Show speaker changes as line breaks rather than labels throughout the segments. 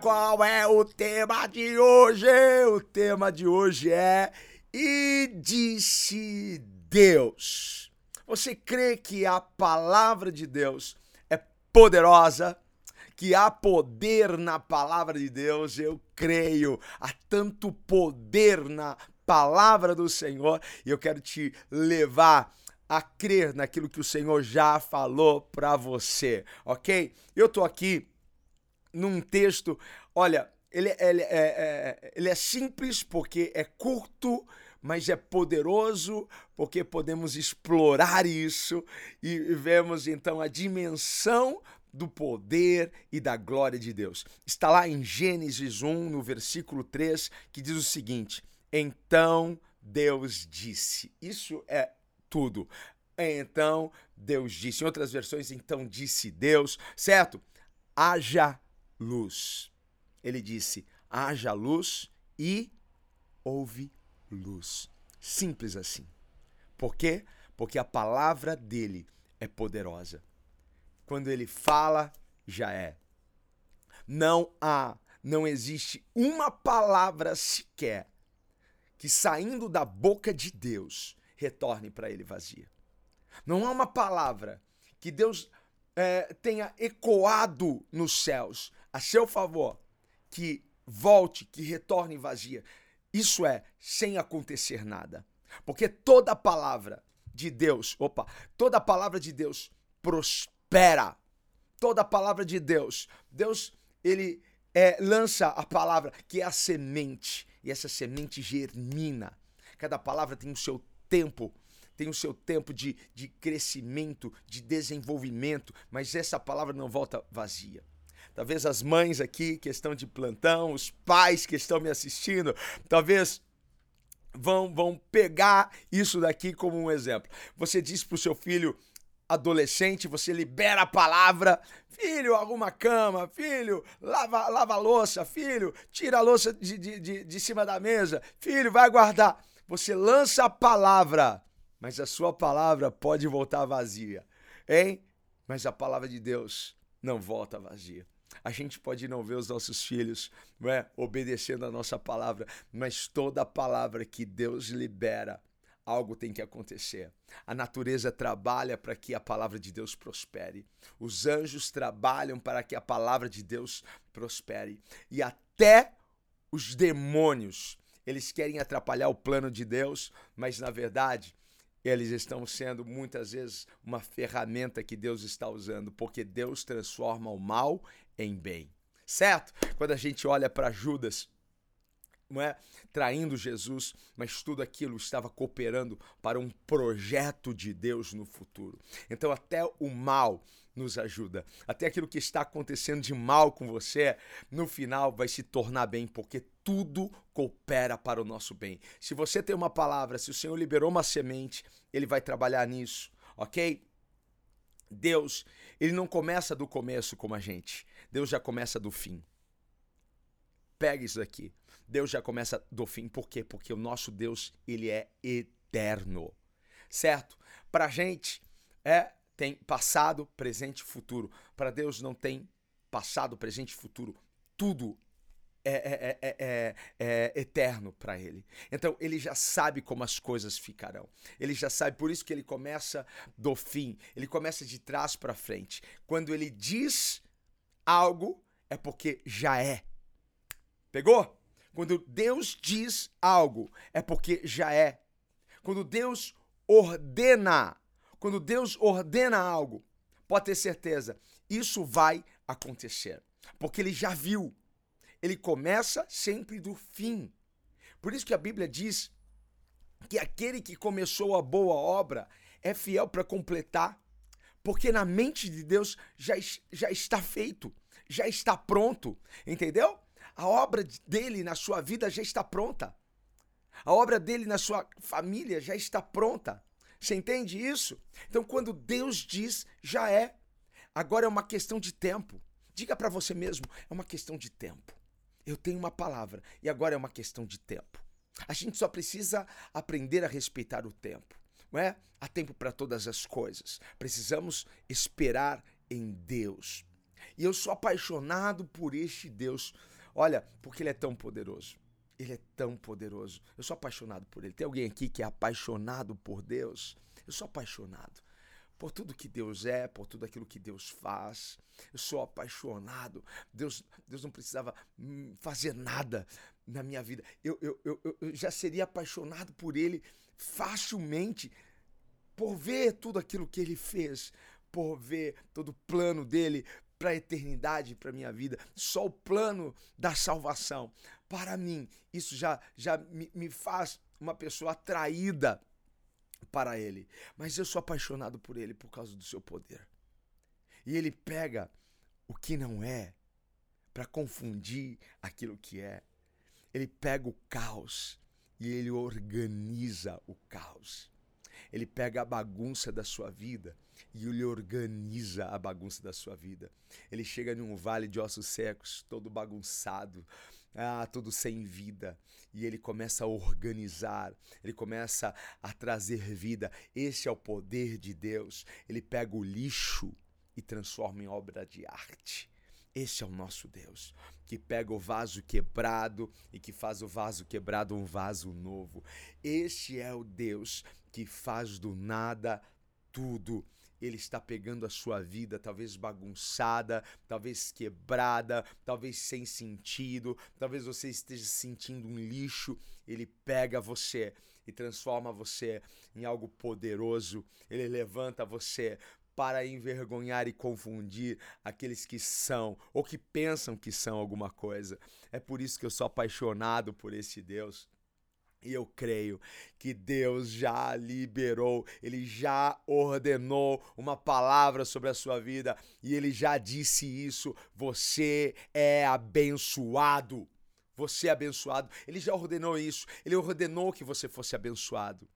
Qual é o tema de hoje? O tema de hoje é E disse Deus. Você crê que a palavra de Deus é poderosa? Que há poder na palavra de Deus? Eu creio. Há tanto poder na palavra do Senhor e eu quero te levar a crer naquilo que o Senhor já falou para você, ok? Eu tô aqui num texto, olha, ele, ele, é, é, ele é simples porque é curto, mas é poderoso porque podemos explorar isso e vemos então a dimensão do poder e da glória de Deus. Está lá em Gênesis 1, no versículo 3, que diz o seguinte: Então Deus disse. Isso é tudo. Então Deus disse. Em outras versões, então disse Deus, certo? Haja luz. Ele disse: haja luz e houve luz. Simples assim. Por quê? Porque a palavra dele é poderosa. Quando ele fala, já é. Não há, não existe uma palavra sequer que saindo da boca de Deus retorne para ele vazia. Não há uma palavra que Deus é, tenha ecoado nos céus a seu favor, que volte, que retorne vazia. Isso é sem acontecer nada. Porque toda palavra de Deus, opa, toda palavra de Deus prospera. Toda palavra de Deus, Deus, ele é, lança a palavra que é a semente, e essa semente germina. Cada palavra tem o seu tempo tem o seu tempo de, de crescimento, de desenvolvimento, mas essa palavra não volta vazia. Talvez as mães aqui que estão de plantão, os pais que estão me assistindo, talvez vão, vão pegar isso daqui como um exemplo. Você diz para o seu filho adolescente, você libera a palavra, filho, arruma a cama, filho, lava, lava a louça, filho, tira a louça de, de, de, de cima da mesa, filho, vai guardar. Você lança a palavra mas a sua palavra pode voltar vazia, hein? Mas a palavra de Deus não volta vazia. A gente pode não ver os nossos filhos não é, obedecendo a nossa palavra, mas toda palavra que Deus libera, algo tem que acontecer. A natureza trabalha para que a palavra de Deus prospere. Os anjos trabalham para que a palavra de Deus prospere. E até os demônios, eles querem atrapalhar o plano de Deus, mas na verdade, eles estão sendo muitas vezes uma ferramenta que Deus está usando, porque Deus transforma o mal em bem. Certo? Quando a gente olha para Judas, não é traindo Jesus, mas tudo aquilo estava cooperando para um projeto de Deus no futuro. Então até o mal nos ajuda. Até aquilo que está acontecendo de mal com você, no final vai se tornar bem, porque tudo coopera para o nosso bem. Se você tem uma palavra, se o Senhor liberou uma semente, ele vai trabalhar nisso, ok? Deus, ele não começa do começo como a gente. Deus já começa do fim. Pega isso aqui. Deus já começa do fim. Por quê? Porque o nosso Deus, ele é eterno. Certo? Pra gente é tem passado, presente e futuro. Para Deus não tem passado, presente e futuro. Tudo é, é, é, é, é eterno para ele. Então ele já sabe como as coisas ficarão. Ele já sabe, por isso que ele começa do fim. Ele começa de trás para frente. Quando ele diz algo, é porque já é. Pegou? Quando Deus diz algo, é porque já é. Quando Deus ordena quando Deus ordena algo, pode ter certeza, isso vai acontecer. Porque ele já viu. Ele começa sempre do fim. Por isso que a Bíblia diz que aquele que começou a boa obra é fiel para completar. Porque na mente de Deus já, já está feito, já está pronto, entendeu? A obra dele na sua vida já está pronta. A obra dele na sua família já está pronta. Você entende isso? Então, quando Deus diz, já é. Agora é uma questão de tempo. Diga para você mesmo, é uma questão de tempo. Eu tenho uma palavra e agora é uma questão de tempo. A gente só precisa aprender a respeitar o tempo, não é? Há tempo para todas as coisas. Precisamos esperar em Deus. E eu sou apaixonado por este Deus. Olha, porque ele é tão poderoso. Ele é tão poderoso. Eu sou apaixonado por ele. Tem alguém aqui que é apaixonado por Deus? Eu sou apaixonado por tudo que Deus é, por tudo aquilo que Deus faz. Eu sou apaixonado. Deus, Deus não precisava hum, fazer nada na minha vida. Eu, eu, eu, eu já seria apaixonado por Ele facilmente, por ver tudo aquilo que Ele fez, por ver todo o plano dele para a eternidade, para minha vida. Só o plano da salvação. Para mim, isso já, já me, me faz uma pessoa atraída para ele. Mas eu sou apaixonado por ele por causa do seu poder. E ele pega o que não é para confundir aquilo que é. Ele pega o caos e ele organiza o caos. Ele pega a bagunça da sua vida e ele organiza a bagunça da sua vida. Ele chega num vale de ossos secos, todo bagunçado, ah, tudo sem vida. E ele começa a organizar, ele começa a trazer vida. Esse é o poder de Deus. Ele pega o lixo e transforma em obra de arte. Esse é o nosso Deus, que pega o vaso quebrado e que faz o vaso quebrado um vaso novo. Este é o Deus que faz do nada tudo ele está pegando a sua vida, talvez bagunçada, talvez quebrada, talvez sem sentido, talvez você esteja sentindo um lixo. Ele pega você e transforma você em algo poderoso. Ele levanta você para envergonhar e confundir aqueles que são ou que pensam que são alguma coisa. É por isso que eu sou apaixonado por esse Deus. E eu creio que Deus já liberou, Ele já ordenou uma palavra sobre a sua vida e Ele já disse isso. Você é abençoado. Você é abençoado. Ele já ordenou isso. Ele ordenou que você fosse abençoado.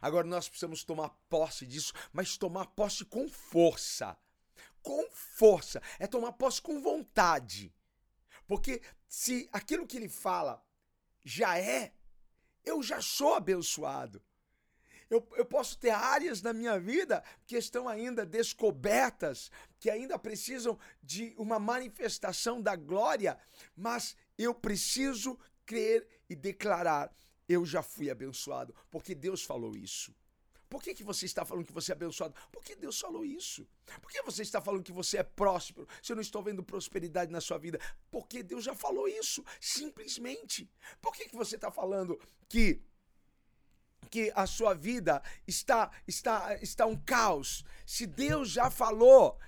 Agora nós precisamos tomar posse disso, mas tomar posse com força. Com força. É tomar posse com vontade. Porque se aquilo que ele fala já é, eu já sou abençoado. Eu, eu posso ter áreas na minha vida que estão ainda descobertas, que ainda precisam de uma manifestação da glória, mas eu preciso crer e declarar: eu já fui abençoado, porque Deus falou isso. Por que, que você está falando que você é abençoado? Porque Deus falou isso. Por que você está falando que você é próspero? Se eu não estou vendo prosperidade na sua vida? Porque Deus já falou isso. Simplesmente. Por que, que você está falando que que a sua vida está está está um caos? Se Deus já falou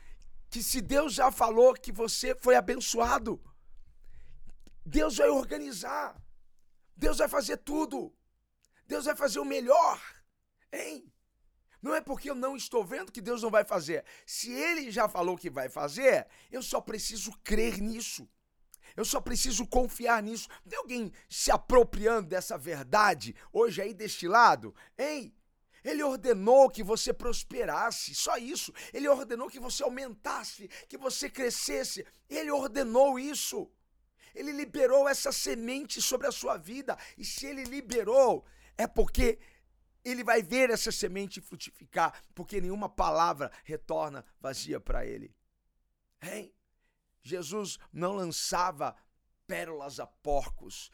que se Deus já falou que você foi abençoado, Deus vai organizar. Deus vai fazer tudo. Deus vai fazer o melhor. Hein? Não é porque eu não estou vendo que Deus não vai fazer. Se ele já falou que vai fazer, eu só preciso crer nisso. Eu só preciso confiar nisso. Tem alguém se apropriando dessa verdade hoje aí deste lado? Hein? Ele ordenou que você prosperasse, só isso. Ele ordenou que você aumentasse, que você crescesse. Ele ordenou isso. Ele liberou essa semente sobre a sua vida. E se ele liberou, é porque ele vai ver essa semente frutificar, porque nenhuma palavra retorna vazia para ele. Hein? Jesus não lançava pérolas a porcos.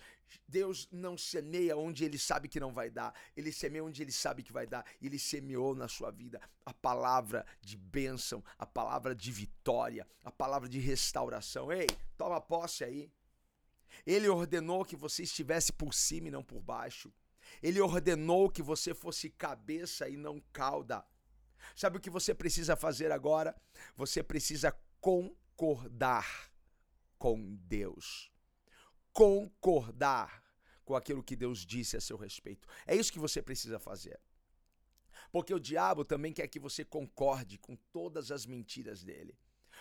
Deus não semeia onde ele sabe que não vai dar. Ele semeia onde ele sabe que vai dar. Ele semeou na sua vida a palavra de bênção, a palavra de vitória, a palavra de restauração. Ei, toma posse aí. Ele ordenou que você estivesse por cima e não por baixo. Ele ordenou que você fosse cabeça e não cauda. Sabe o que você precisa fazer agora? Você precisa concordar com Deus. Concordar com aquilo que Deus disse a seu respeito. É isso que você precisa fazer. Porque o diabo também quer que você concorde com todas as mentiras dele.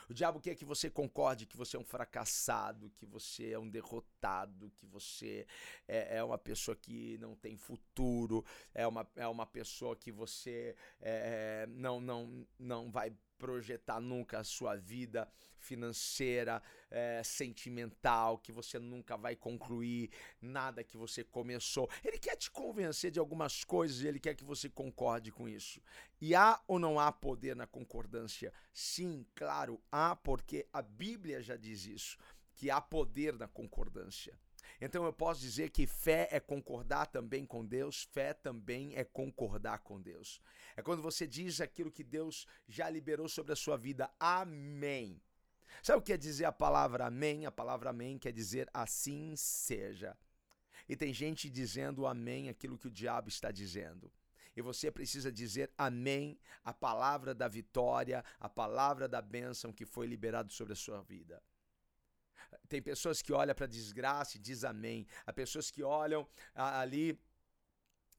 O diabo quer que você concorde que você é um fracassado, que você é um derrotado, que você é, é uma pessoa que não tem futuro, é uma, é uma pessoa que você é, não, não, não vai projetar nunca a sua vida financeira, é, sentimental, que você nunca vai concluir nada que você começou. Ele quer te convencer de algumas coisas e ele quer que você concorde com isso. E há ou não há poder na concordância? Sim, claro, há, porque a Bíblia já diz isso, que há poder na concordância. Então eu posso dizer que fé é concordar também com Deus, fé também é concordar com Deus. É quando você diz aquilo que Deus já liberou sobre a sua vida. Amém. Sabe o que quer dizer a palavra amém? A palavra amém quer dizer assim seja. E tem gente dizendo amém aquilo que o diabo está dizendo. E você precisa dizer amém, a palavra da vitória, a palavra da bênção que foi liberado sobre a sua vida. Tem pessoas que olham para desgraça e diz amém. Há pessoas que olham ali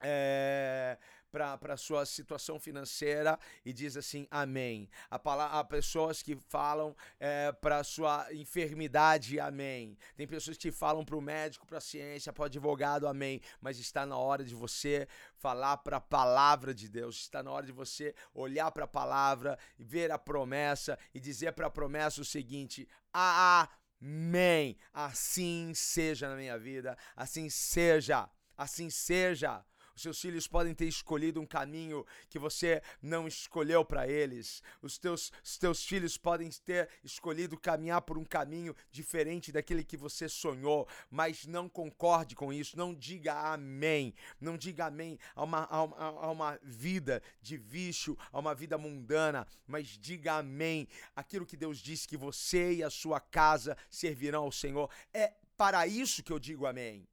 é, para a sua situação financeira e diz assim amém. Há, pessoas que falam é, para sua enfermidade amém. Tem pessoas que falam para o médico, para a ciência, para o advogado amém. Mas está na hora de você falar para a palavra de Deus. Está na hora de você olhar para a palavra, ver a promessa e dizer para a promessa o seguinte: ah, ah Amém. Assim seja na minha vida, assim seja, assim seja. Os seus filhos podem ter escolhido um caminho que você não escolheu para eles. Os teus, os teus filhos podem ter escolhido caminhar por um caminho diferente daquele que você sonhou, mas não concorde com isso. Não diga amém. Não diga amém a uma, a uma, a uma vida de vício, a uma vida mundana, mas diga amém. Aquilo que Deus disse que você e a sua casa servirão ao Senhor. É para isso que eu digo amém.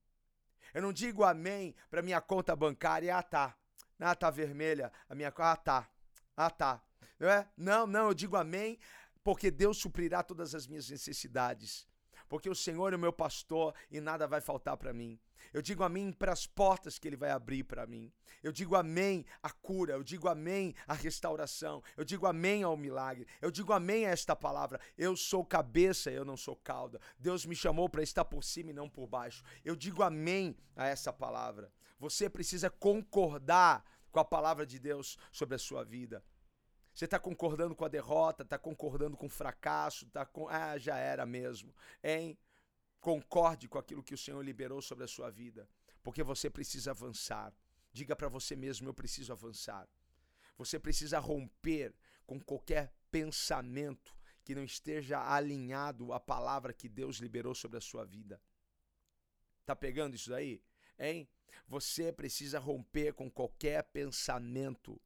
Eu não digo amém para minha conta bancária. Ah, tá. Ah, tá vermelha. A minha Ah, tá. Ah, tá. Não, é? não, não, eu digo amém porque Deus suprirá todas as minhas necessidades porque o Senhor é o meu pastor e nada vai faltar para mim. Eu digo amém para as portas que Ele vai abrir para mim. Eu digo amém à cura. Eu digo amém à restauração. Eu digo amém ao milagre. Eu digo amém a esta palavra. Eu sou cabeça, eu não sou cauda. Deus me chamou para estar por cima e não por baixo. Eu digo amém a essa palavra. Você precisa concordar com a palavra de Deus sobre a sua vida. Você está concordando com a derrota, está concordando com o fracasso, está com. Ah, já era mesmo. Hein? Concorde com aquilo que o Senhor liberou sobre a sua vida, porque você precisa avançar. Diga para você mesmo: eu preciso avançar. Você precisa romper com qualquer pensamento que não esteja alinhado à palavra que Deus liberou sobre a sua vida. Tá pegando isso daí? Hein? Você precisa romper com qualquer pensamento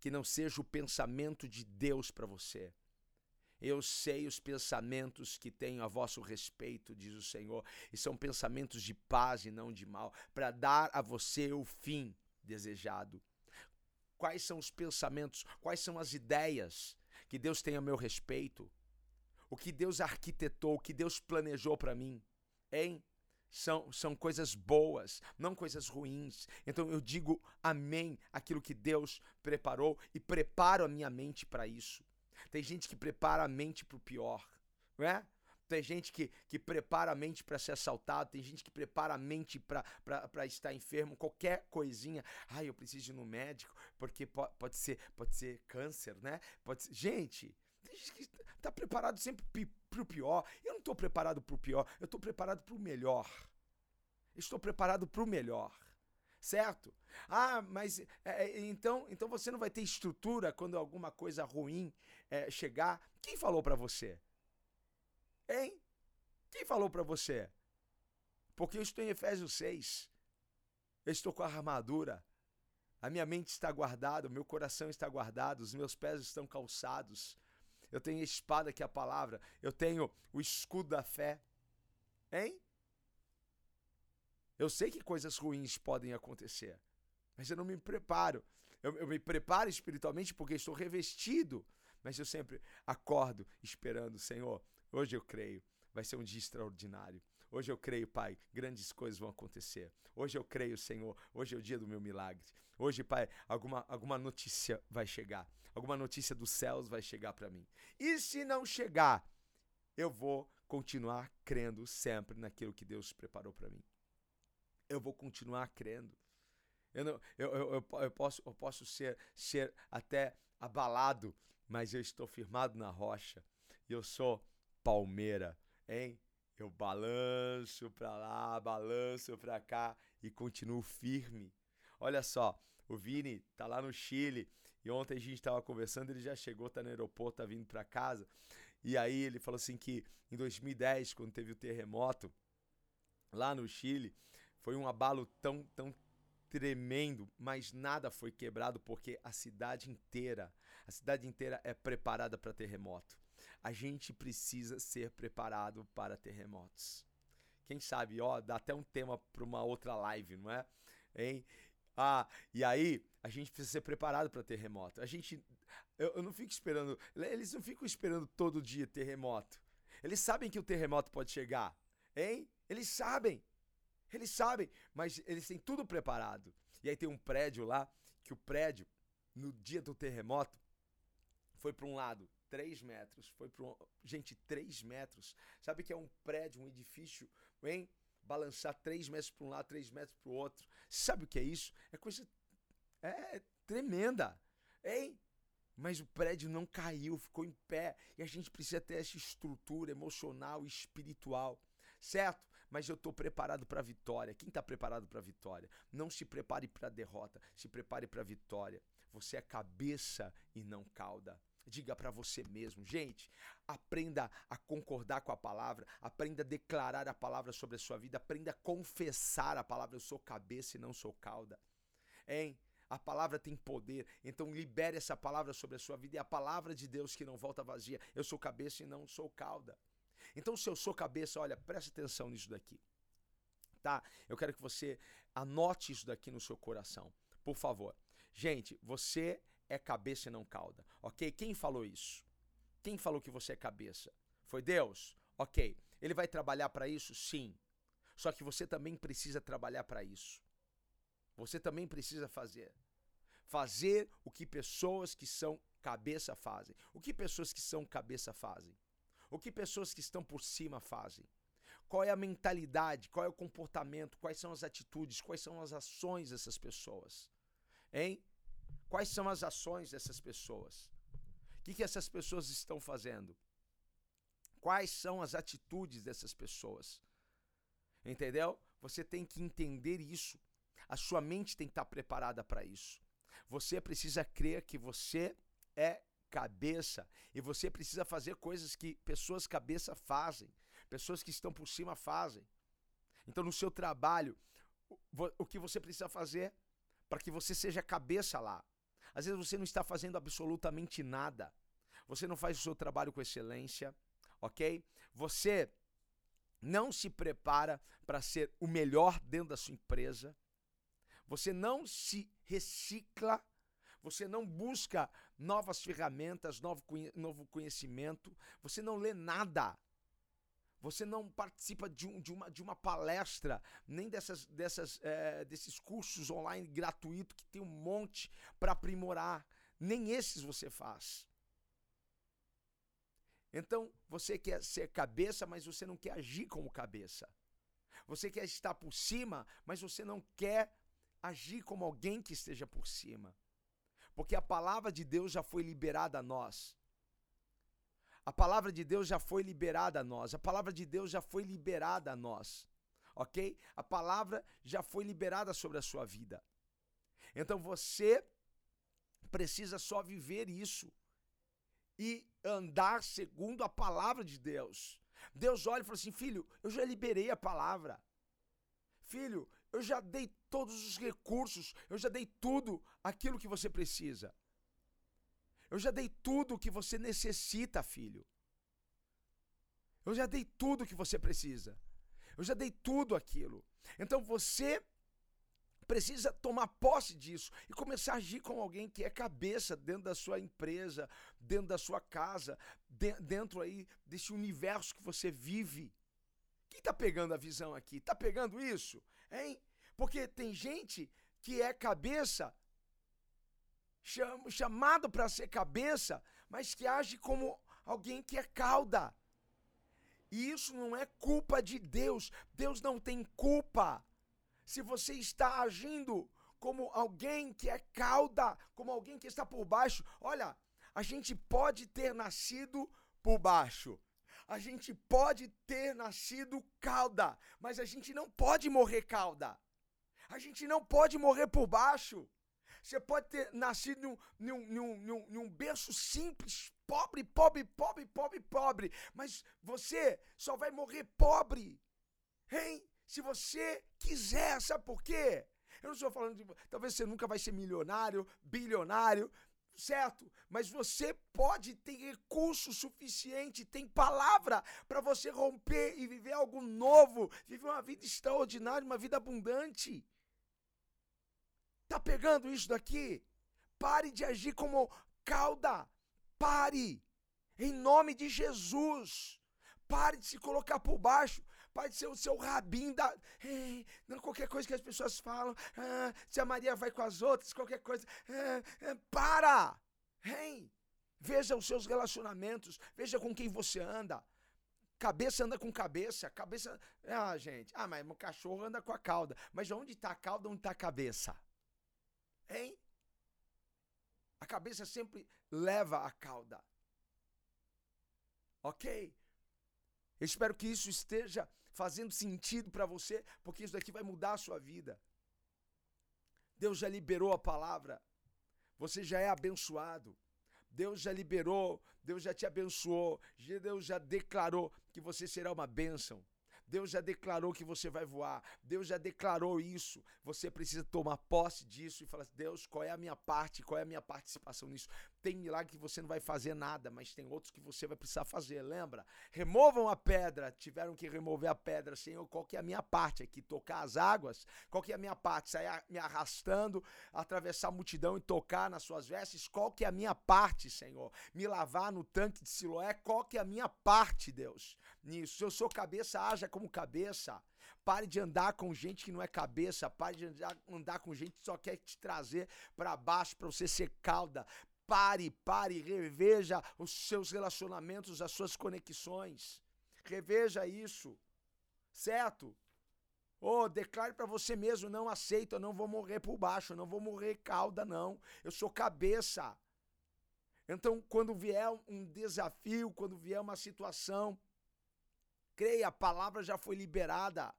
que não seja o pensamento de Deus para você. Eu sei os pensamentos que tenho a vosso respeito, diz o Senhor, e são pensamentos de paz e não de mal, para dar a você o fim desejado. Quais são os pensamentos, quais são as ideias que Deus tem a meu respeito? O que Deus arquitetou, o que Deus planejou para mim? Hein? São, são coisas boas, não coisas ruins. Então eu digo amém aquilo que Deus preparou e preparo a minha mente para isso. Tem gente que prepara a mente para o pior, não é? Tem gente que, que prepara a mente para ser assaltado, tem gente que prepara a mente para estar enfermo, qualquer coisinha. Ah, eu preciso ir no médico, porque pode, pode, ser, pode ser câncer, né? Pode ser... Gente, tem gente que tá preparado sempre para o pior. Eu não estou preparado para o pior, eu estou preparado para o melhor. Estou preparado para o melhor. Certo? Ah, mas é, é, então, então você não vai ter estrutura quando alguma coisa ruim é, chegar. Quem falou para você? Hein? Quem falou para você? Porque eu estou em Efésios 6. Eu estou com a armadura. A minha mente está guardada, o meu coração está guardado, os meus pés estão calçados eu tenho a espada que é a palavra, eu tenho o escudo da fé. Hein? Eu sei que coisas ruins podem acontecer, mas eu não me preparo. Eu, eu me preparo espiritualmente porque estou revestido, mas eu sempre acordo esperando, Senhor, hoje eu creio, vai ser um dia extraordinário. Hoje eu creio, Pai, grandes coisas vão acontecer. Hoje eu creio, Senhor. Hoje é o dia do meu milagre. Hoje, Pai, alguma, alguma notícia vai chegar. Alguma notícia dos céus vai chegar para mim. E se não chegar, eu vou continuar crendo sempre naquilo que Deus preparou para mim. Eu vou continuar crendo. Eu, não, eu, eu, eu, posso, eu posso ser, ser até abalado, mas eu estou firmado na rocha. E eu sou palmeira, hein? Eu balanço para lá, balanço para cá e continuo firme. Olha só, o Vini tá lá no Chile e ontem a gente estava conversando, ele já chegou, tá no aeroporto, tá vindo para casa. E aí ele falou assim que em 2010, quando teve o terremoto lá no Chile, foi um abalo tão tão tremendo, mas nada foi quebrado porque a cidade inteira, a cidade inteira é preparada para terremoto. A gente precisa ser preparado para terremotos. Quem sabe, ó, dá até um tema para uma outra live, não é? Hein? Ah, e aí a gente precisa ser preparado para terremoto. A gente, eu, eu não fico esperando, eles não ficam esperando todo dia terremoto. Eles sabem que o terremoto pode chegar, hein? Eles sabem. Eles sabem, mas eles têm tudo preparado. E aí tem um prédio lá, que o prédio, no dia do terremoto, foi para um lado 3 metros, foi um... Gente, 3 metros. Sabe que é um prédio, um edifício, hein? Balançar 3 metros para um lado, 3 metros para o outro. Sabe o que é isso? É coisa. É tremenda, hein? Mas o prédio não caiu, ficou em pé. E a gente precisa ter essa estrutura emocional e espiritual certo? Mas eu estou preparado para a vitória. Quem está preparado para a vitória? Não se prepare para a derrota, se prepare para a vitória. Você é cabeça e não cauda. Diga para você mesmo, gente, aprenda a concordar com a palavra, aprenda a declarar a palavra sobre a sua vida, aprenda a confessar a palavra. Eu sou cabeça e não sou cauda. Hein? A palavra tem poder, então libere essa palavra sobre a sua vida. E a palavra de Deus que não volta vazia. Eu sou cabeça e não sou cauda. Então, se eu sou cabeça, olha, preste atenção nisso daqui. Tá? Eu quero que você anote isso daqui no seu coração. Por favor. Gente, você é cabeça e não cauda. Ok? Quem falou isso? Quem falou que você é cabeça? Foi Deus? Ok. Ele vai trabalhar para isso? Sim. Só que você também precisa trabalhar para isso. Você também precisa fazer. Fazer o que pessoas que são cabeça fazem. O que pessoas que são cabeça fazem? O que pessoas que estão por cima fazem? Qual é a mentalidade? Qual é o comportamento? Quais são as atitudes? Quais são as ações dessas pessoas? Hein? Quais são as ações dessas pessoas? O que, que essas pessoas estão fazendo? Quais são as atitudes dessas pessoas? Entendeu? Você tem que entender isso. A sua mente tem que estar preparada para isso. Você precisa crer que você é cabeça e você precisa fazer coisas que pessoas cabeça fazem, pessoas que estão por cima fazem. Então, no seu trabalho, o que você precisa fazer para que você seja cabeça lá? Às vezes você não está fazendo absolutamente nada. Você não faz o seu trabalho com excelência, ok? Você não se prepara para ser o melhor dentro da sua empresa. Você não se recicla você não busca novas ferramentas, novo, novo conhecimento, você não lê nada. Você não participa de, um, de, uma, de uma palestra, nem dessas, dessas, é, desses cursos online gratuitos que tem um monte para aprimorar. Nem esses você faz. Então, você quer ser cabeça, mas você não quer agir como cabeça. Você quer estar por cima, mas você não quer agir como alguém que esteja por cima. Porque a palavra de Deus já foi liberada a nós. A palavra de Deus já foi liberada a nós. A palavra de Deus já foi liberada a nós. Ok? A palavra já foi liberada sobre a sua vida. Então você precisa só viver isso e andar segundo a palavra de Deus. Deus olha e fala assim: filho, eu já liberei a palavra. Filho, eu já dei todos os recursos, eu já dei tudo aquilo que você precisa. Eu já dei tudo o que você necessita, filho. Eu já dei tudo o que você precisa. Eu já dei tudo aquilo. Então você precisa tomar posse disso e começar a agir como alguém que é cabeça dentro da sua empresa, dentro da sua casa, dentro aí desse universo que você vive. Quem tá pegando a visão aqui? Tá pegando isso? Hein? Porque tem gente que é cabeça, chamado para ser cabeça, mas que age como alguém que é cauda. E isso não é culpa de Deus. Deus não tem culpa. Se você está agindo como alguém que é cauda, como alguém que está por baixo, olha, a gente pode ter nascido por baixo. A gente pode ter nascido cauda, mas a gente não pode morrer cauda. A gente não pode morrer por baixo. Você pode ter nascido num, num, num, num, num berço simples, pobre, pobre, pobre, pobre, pobre, mas você só vai morrer pobre, hein? Se você quiser, sabe por quê? Eu não estou falando de. Talvez você nunca vai ser milionário, bilionário, certo? Mas você pode ter recurso suficiente, tem palavra para você romper e viver algo novo, viver uma vida extraordinária, uma vida abundante. Tá pegando isso daqui? Pare de agir como cauda. Pare. Em nome de Jesus. Pare de se colocar por baixo. Pare de ser o seu rabinho da. não, qualquer coisa que as pessoas falam. Ah, se a Maria vai com as outras, qualquer coisa. Ah, ah, para! Veja os seus relacionamentos. Veja com quem você anda. Cabeça anda com cabeça. Cabeça. Ah, gente. Ah, mas o cachorro anda com a cauda. Mas onde está a cauda, onde está a cabeça? Hein? A cabeça sempre leva a cauda. Ok? Eu espero que isso esteja fazendo sentido para você, porque isso daqui vai mudar a sua vida. Deus já liberou a palavra. Você já é abençoado. Deus já liberou, Deus já te abençoou, Deus já declarou que você será uma bênção. Deus já declarou que você vai voar. Deus já declarou isso. Você precisa tomar posse disso e falar: Deus, qual é a minha parte? Qual é a minha participação nisso? Tem milagre que você não vai fazer nada, mas tem outros que você vai precisar fazer. Lembra? Removam a pedra. Tiveram que remover a pedra. Senhor, qual que é a minha parte aqui? Tocar as águas? Qual que é a minha parte? Sair me arrastando, atravessar a multidão e tocar nas suas vestes? Qual que é a minha parte, Senhor? Me lavar no tanque de Siloé? Qual que é a minha parte, Deus? Nisso. Eu sou cabeça, haja como cabeça. Pare de andar com gente que não é cabeça. Pare de andar, andar com gente que só quer te trazer para baixo para você ser cauda. Pare, pare, reveja os seus relacionamentos, as suas conexões. Reveja isso. Certo? Oh, declare para você mesmo, não aceito, eu não vou morrer por baixo, eu não vou morrer cauda não. Eu sou cabeça. Então, quando vier um desafio, quando vier uma situação Creia, a palavra já foi liberada.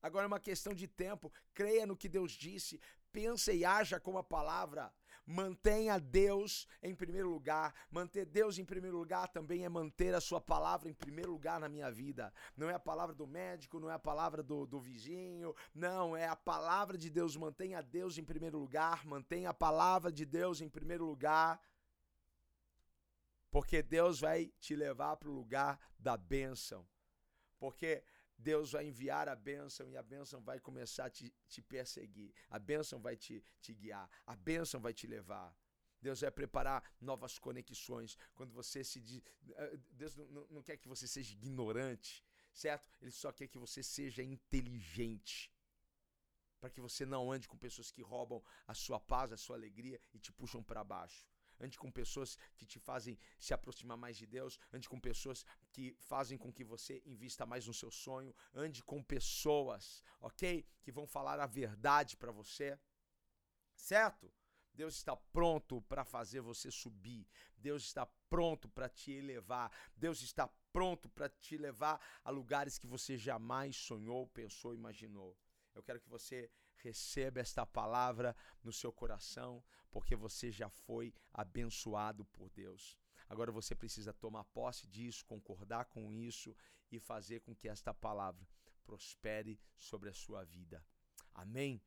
Agora é uma questão de tempo. Creia no que Deus disse. Pensa e haja com a palavra. Mantenha Deus em primeiro lugar. Manter Deus em primeiro lugar também é manter a sua palavra em primeiro lugar na minha vida. Não é a palavra do médico, não é a palavra do, do vizinho. Não, é a palavra de Deus. Mantenha Deus em primeiro lugar. Mantenha a palavra de Deus em primeiro lugar. Porque Deus vai te levar para o lugar da bênção. Porque Deus vai enviar a bênção e a bênção vai começar a te, te perseguir. A bênção vai te, te guiar. A bênção vai te levar. Deus vai preparar novas conexões. Quando você se diz. Eh, Deus não, não quer que você seja ignorante, certo? Ele só quer que você seja inteligente. Para que você não ande com pessoas que roubam a sua paz, a sua alegria e te puxam para baixo ande com pessoas que te fazem se aproximar mais de Deus, ande com pessoas que fazem com que você invista mais no seu sonho, ande com pessoas, ok? Que vão falar a verdade para você, certo? Deus está pronto para fazer você subir. Deus está pronto para te elevar. Deus está pronto para te levar a lugares que você jamais sonhou, pensou, imaginou. Eu quero que você receba esta palavra no seu coração, porque você já foi abençoado por Deus. Agora você precisa tomar posse disso, concordar com isso e fazer com que esta palavra prospere sobre a sua vida. Amém?